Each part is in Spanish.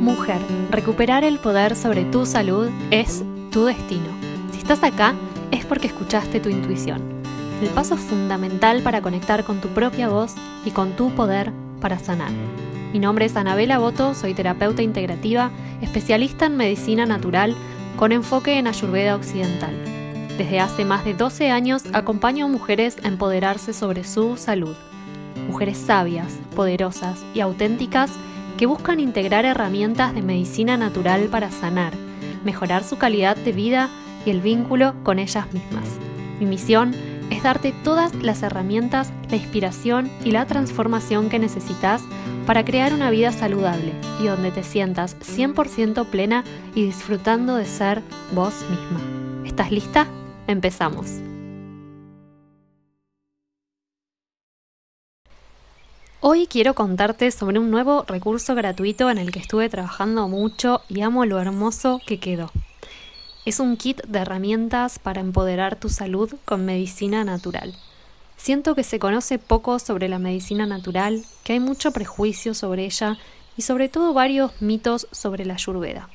Mujer, recuperar el poder sobre tu salud es tu destino. Si estás acá es porque escuchaste tu intuición. El paso fundamental para conectar con tu propia voz y con tu poder para sanar. Mi nombre es Anabela Boto, soy terapeuta integrativa, especialista en medicina natural con enfoque en Ayurveda occidental. Desde hace más de 12 años acompaño a mujeres a empoderarse sobre su salud. Mujeres sabias, poderosas y auténticas que buscan integrar herramientas de medicina natural para sanar, mejorar su calidad de vida y el vínculo con ellas mismas. Mi misión es darte todas las herramientas, la inspiración y la transformación que necesitas para crear una vida saludable y donde te sientas 100% plena y disfrutando de ser vos misma. ¿Estás lista? Empezamos. Hoy quiero contarte sobre un nuevo recurso gratuito en el que estuve trabajando mucho y amo lo hermoso que quedó. Es un kit de herramientas para empoderar tu salud con medicina natural. Siento que se conoce poco sobre la medicina natural, que hay mucho prejuicio sobre ella y sobre todo varios mitos sobre la ayurveda.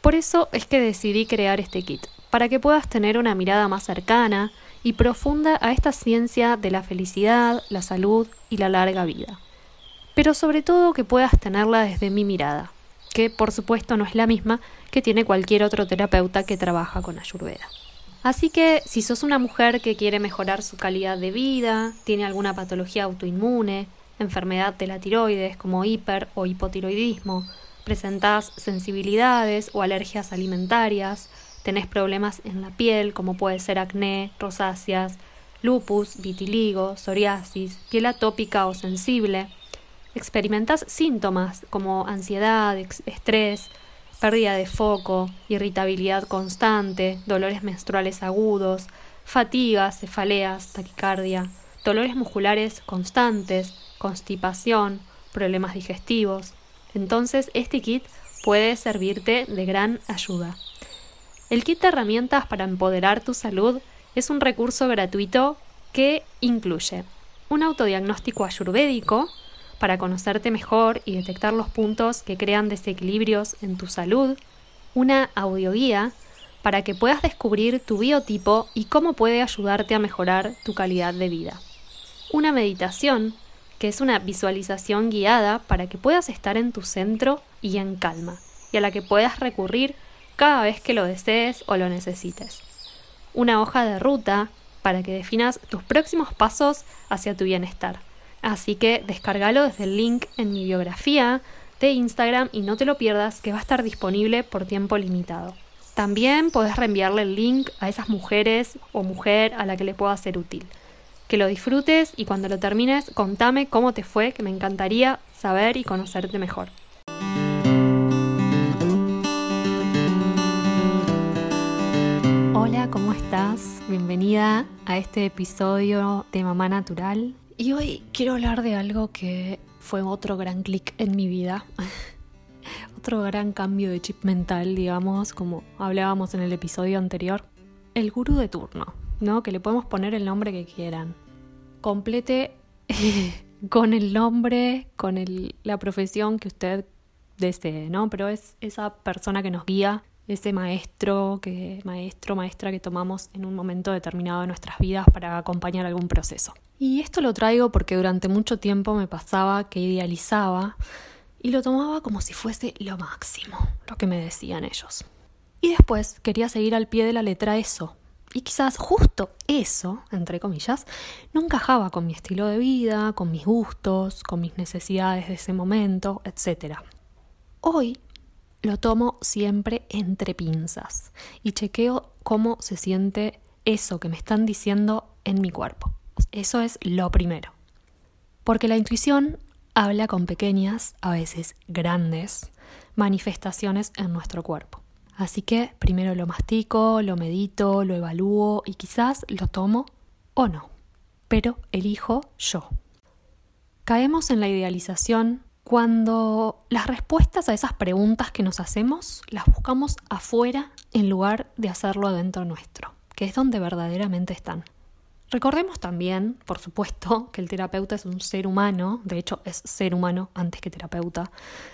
Por eso es que decidí crear este kit, para que puedas tener una mirada más cercana y profunda a esta ciencia de la felicidad, la salud y la larga vida. Pero sobre todo que puedas tenerla desde mi mirada, que por supuesto no es la misma que tiene cualquier otro terapeuta que trabaja con Ayurveda. Así que si sos una mujer que quiere mejorar su calidad de vida, tiene alguna patología autoinmune, enfermedad de la tiroides como hiper o hipotiroidismo, presentás sensibilidades o alergias alimentarias, tenés problemas en la piel, como puede ser acné, rosáceas, lupus, vitiligo, psoriasis, piel atópica o sensible, experimentas síntomas como ansiedad, estrés, pérdida de foco, irritabilidad constante, dolores menstruales agudos, fatigas, cefaleas, taquicardia, dolores musculares constantes, constipación, problemas digestivos. Entonces este kit puede servirte de gran ayuda. El kit de herramientas para empoderar tu salud es un recurso gratuito que incluye un autodiagnóstico ayurvédico para conocerte mejor y detectar los puntos que crean desequilibrios en tu salud, una audioguía para que puedas descubrir tu biotipo y cómo puede ayudarte a mejorar tu calidad de vida. Una meditación, que es una visualización guiada para que puedas estar en tu centro y en calma, y a la que puedas recurrir cada vez que lo desees o lo necesites. Una hoja de ruta para que definas tus próximos pasos hacia tu bienestar. Así que descárgalo desde el link en mi biografía de Instagram y no te lo pierdas que va a estar disponible por tiempo limitado. También podés reenviarle el link a esas mujeres o mujer a la que le pueda ser útil. Que lo disfrutes y cuando lo termines contame cómo te fue, que me encantaría saber y conocerte mejor. Bienvenida a este episodio de Mamá Natural. Y hoy quiero hablar de algo que fue otro gran clic en mi vida. otro gran cambio de chip mental, digamos, como hablábamos en el episodio anterior. El gurú de turno, ¿no? Que le podemos poner el nombre que quieran. Complete con el nombre, con la profesión que usted desee, ¿no? Pero es esa persona que nos guía ese maestro, que, maestro, maestra que tomamos en un momento determinado de nuestras vidas para acompañar algún proceso. Y esto lo traigo porque durante mucho tiempo me pasaba que idealizaba y lo tomaba como si fuese lo máximo, lo que me decían ellos. Y después quería seguir al pie de la letra eso. Y quizás justo eso, entre comillas, no encajaba con mi estilo de vida, con mis gustos, con mis necesidades de ese momento, etc. Hoy lo tomo siempre entre pinzas y chequeo cómo se siente eso que me están diciendo en mi cuerpo. Eso es lo primero. Porque la intuición habla con pequeñas, a veces grandes, manifestaciones en nuestro cuerpo. Así que primero lo mastico, lo medito, lo evalúo y quizás lo tomo o no. Pero elijo yo. Caemos en la idealización cuando las respuestas a esas preguntas que nos hacemos las buscamos afuera en lugar de hacerlo adentro nuestro, que es donde verdaderamente están. Recordemos también, por supuesto, que el terapeuta es un ser humano, de hecho es ser humano antes que terapeuta,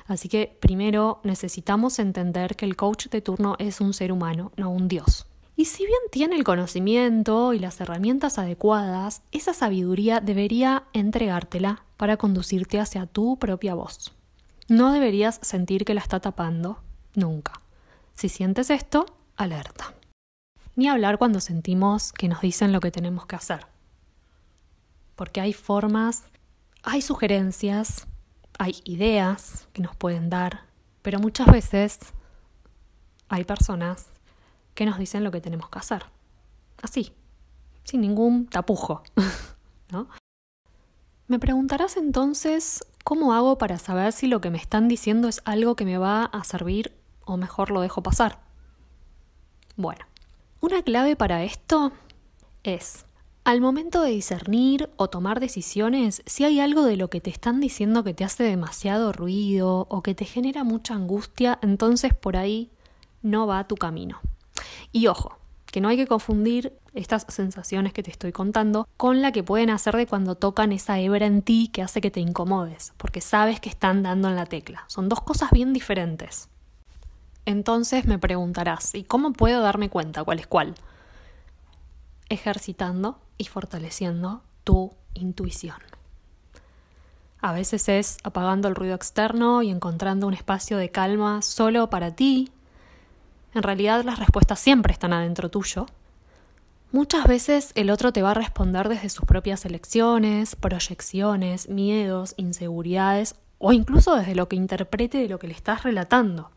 así que primero necesitamos entender que el coach de turno es un ser humano, no un dios. Y si bien tiene el conocimiento y las herramientas adecuadas, esa sabiduría debería entregártela para conducirte hacia tu propia voz. No deberías sentir que la está tapando, nunca. Si sientes esto, alerta. Ni hablar cuando sentimos que nos dicen lo que tenemos que hacer. Porque hay formas, hay sugerencias, hay ideas que nos pueden dar, pero muchas veces hay personas que nos dicen lo que tenemos que hacer. Así, sin ningún tapujo. ¿no? Me preguntarás entonces cómo hago para saber si lo que me están diciendo es algo que me va a servir o mejor lo dejo pasar. Bueno, una clave para esto es, al momento de discernir o tomar decisiones, si hay algo de lo que te están diciendo que te hace demasiado ruido o que te genera mucha angustia, entonces por ahí no va tu camino. Y ojo, que no hay que confundir estas sensaciones que te estoy contando con la que pueden hacer de cuando tocan esa hebra en ti que hace que te incomodes, porque sabes que están dando en la tecla. Son dos cosas bien diferentes. Entonces me preguntarás, ¿y cómo puedo darme cuenta cuál es cuál? Ejercitando y fortaleciendo tu intuición. A veces es apagando el ruido externo y encontrando un espacio de calma solo para ti. En realidad las respuestas siempre están adentro tuyo. Muchas veces el otro te va a responder desde sus propias elecciones, proyecciones, miedos, inseguridades o incluso desde lo que interprete de lo que le estás relatando.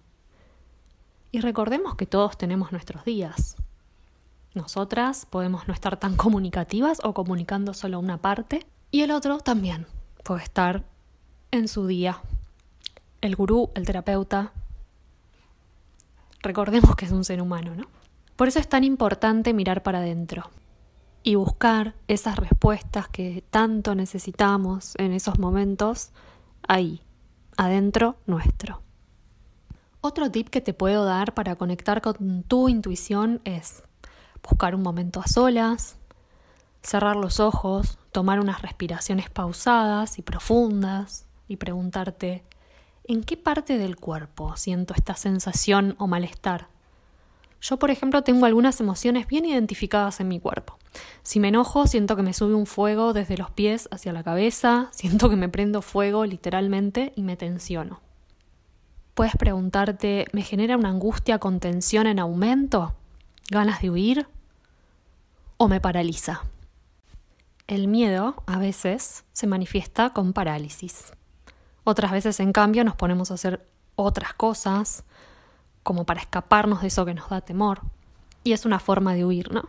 Y recordemos que todos tenemos nuestros días. Nosotras podemos no estar tan comunicativas o comunicando solo una parte, y el otro también puede estar en su día. El gurú, el terapeuta. Recordemos que es un ser humano, ¿no? Por eso es tan importante mirar para adentro y buscar esas respuestas que tanto necesitamos en esos momentos ahí, adentro nuestro. Otro tip que te puedo dar para conectar con tu intuición es buscar un momento a solas, cerrar los ojos, tomar unas respiraciones pausadas y profundas y preguntarte ¿en qué parte del cuerpo siento esta sensación o malestar? Yo, por ejemplo, tengo algunas emociones bien identificadas en mi cuerpo. Si me enojo, siento que me sube un fuego desde los pies hacia la cabeza, siento que me prendo fuego literalmente y me tensiono. Puedes preguntarte, ¿me genera una angustia con tensión en aumento? ¿Ganas de huir? ¿O me paraliza? El miedo a veces se manifiesta con parálisis. Otras veces, en cambio, nos ponemos a hacer otras cosas, como para escaparnos de eso que nos da temor. Y es una forma de huir, ¿no?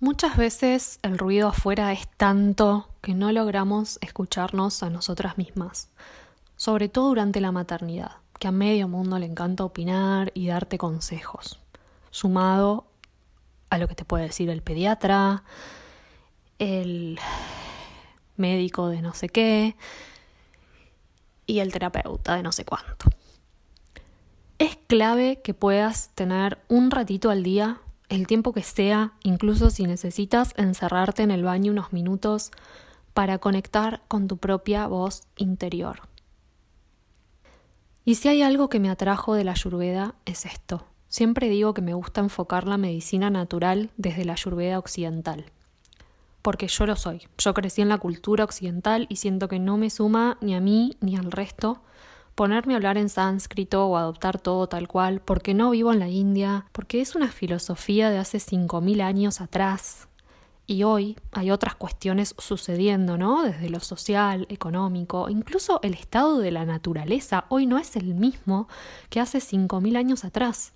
Muchas veces el ruido afuera es tanto que no logramos escucharnos a nosotras mismas sobre todo durante la maternidad, que a medio mundo le encanta opinar y darte consejos, sumado a lo que te puede decir el pediatra, el médico de no sé qué y el terapeuta de no sé cuánto. Es clave que puedas tener un ratito al día, el tiempo que sea, incluso si necesitas encerrarte en el baño unos minutos para conectar con tu propia voz interior. Y si hay algo que me atrajo de la ayurveda es esto. Siempre digo que me gusta enfocar la medicina natural desde la ayurveda occidental. Porque yo lo soy. Yo crecí en la cultura occidental y siento que no me suma ni a mí ni al resto ponerme a hablar en sánscrito o adoptar todo tal cual, porque no vivo en la India, porque es una filosofía de hace 5.000 años atrás, y hoy hay otras cuestiones sucediendo, ¿no? Desde lo social, económico, incluso el estado de la naturaleza hoy no es el mismo que hace 5.000 años atrás.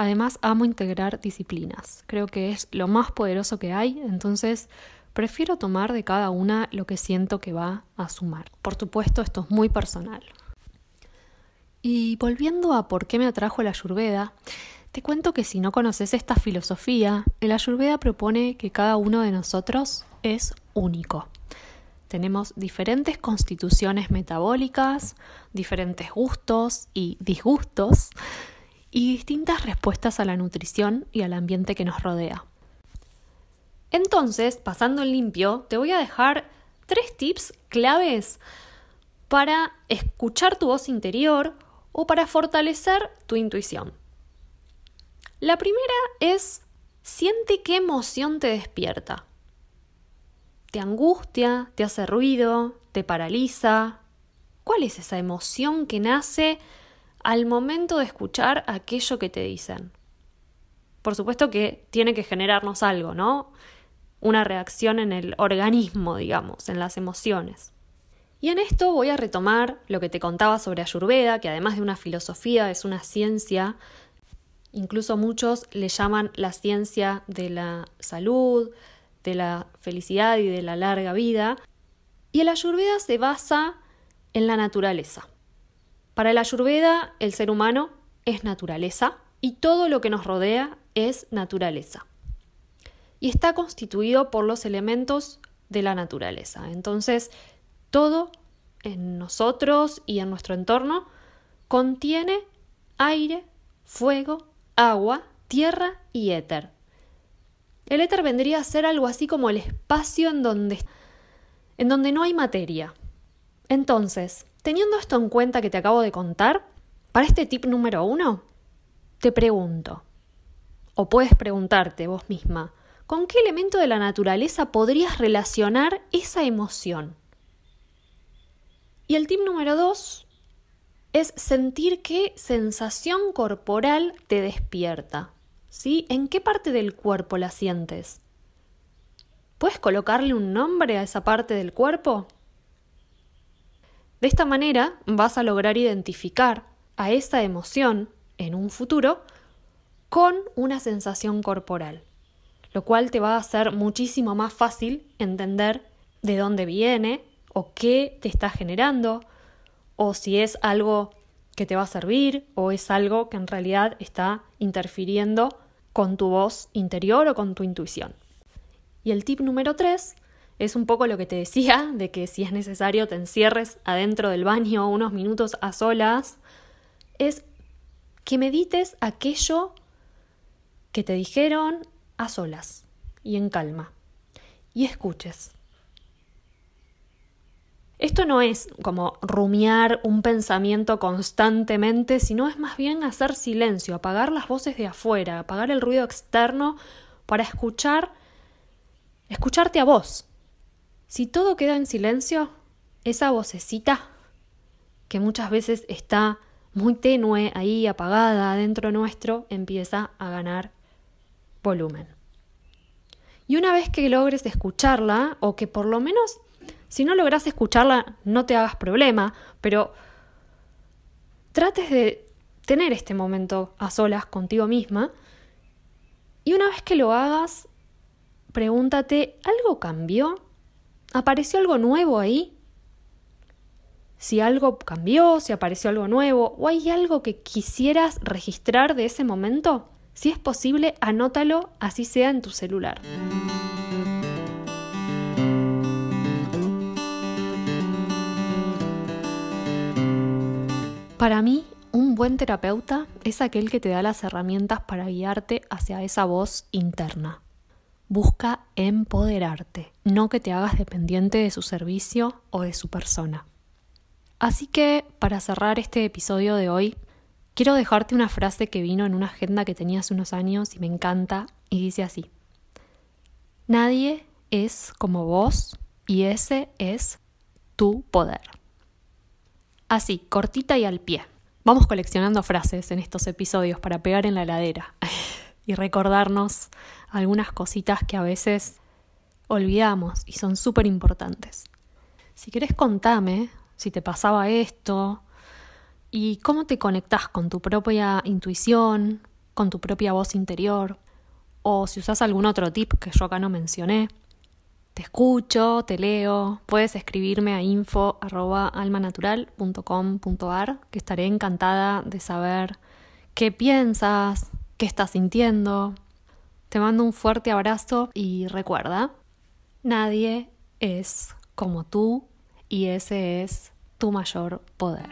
Además, amo integrar disciplinas. Creo que es lo más poderoso que hay, entonces prefiero tomar de cada una lo que siento que va a sumar. Por supuesto, esto es muy personal. Y volviendo a por qué me atrajo la ayurveda, te cuento que si no conoces esta filosofía, el Ayurveda propone que cada uno de nosotros es único. Tenemos diferentes constituciones metabólicas, diferentes gustos y disgustos y distintas respuestas a la nutrición y al ambiente que nos rodea. Entonces, pasando en limpio, te voy a dejar tres tips claves para escuchar tu voz interior o para fortalecer tu intuición. La primera es, siente qué emoción te despierta. ¿Te angustia? ¿Te hace ruido? ¿Te paraliza? ¿Cuál es esa emoción que nace al momento de escuchar aquello que te dicen? Por supuesto que tiene que generarnos algo, ¿no? Una reacción en el organismo, digamos, en las emociones. Y en esto voy a retomar lo que te contaba sobre Ayurveda, que además de una filosofía es una ciencia, incluso muchos le llaman la ciencia de la salud, de la felicidad y de la larga vida. Y el Ayurveda se basa en la naturaleza. Para el Ayurveda, el ser humano es naturaleza y todo lo que nos rodea es naturaleza. Y está constituido por los elementos de la naturaleza. Entonces, todo en nosotros y en nuestro entorno contiene aire, fuego, agua, tierra y éter. El éter vendría a ser algo así como el espacio en donde, en donde no hay materia. Entonces, teniendo esto en cuenta que te acabo de contar, para este tip número uno, te pregunto, o puedes preguntarte vos misma, ¿con qué elemento de la naturaleza podrías relacionar esa emoción? Y el tip número dos es sentir qué sensación corporal te despierta. ¿Sí? ¿En qué parte del cuerpo la sientes? ¿Puedes colocarle un nombre a esa parte del cuerpo? De esta manera vas a lograr identificar a esa emoción en un futuro con una sensación corporal, lo cual te va a hacer muchísimo más fácil entender de dónde viene o qué te está generando, o si es algo que te va a servir o es algo que en realidad está interfiriendo con tu voz interior o con tu intuición. Y el tip número tres es un poco lo que te decía, de que si es necesario te encierres adentro del baño unos minutos a solas, es que medites aquello que te dijeron a solas y en calma y escuches. Esto no es como rumiar un pensamiento constantemente, sino es más bien hacer silencio, apagar las voces de afuera, apagar el ruido externo para escuchar, escucharte a vos. Si todo queda en silencio, esa vocecita que muchas veces está muy tenue ahí apagada dentro nuestro, empieza a ganar volumen. Y una vez que logres escucharla, o que por lo menos si no logras escucharla, no te hagas problema, pero trates de tener este momento a solas contigo misma. Y una vez que lo hagas, pregúntate, ¿algo cambió? ¿Apareció algo nuevo ahí? Si algo cambió, si apareció algo nuevo, o hay algo que quisieras registrar de ese momento, si es posible, anótalo así sea en tu celular. Para mí, un buen terapeuta es aquel que te da las herramientas para guiarte hacia esa voz interna. Busca empoderarte, no que te hagas dependiente de su servicio o de su persona. Así que, para cerrar este episodio de hoy, quiero dejarte una frase que vino en una agenda que tenía hace unos años y me encanta y dice así. Nadie es como vos y ese es tu poder. Así, cortita y al pie. Vamos coleccionando frases en estos episodios para pegar en la ladera y recordarnos algunas cositas que a veces olvidamos y son súper importantes. Si querés contame si te pasaba esto y cómo te conectás con tu propia intuición, con tu propia voz interior, o si usás algún otro tip que yo acá no mencioné. Te escucho, te leo. Puedes escribirme a info.almanatural.com.ar que estaré encantada de saber qué piensas, qué estás sintiendo. Te mando un fuerte abrazo y recuerda, nadie es como tú y ese es tu mayor poder.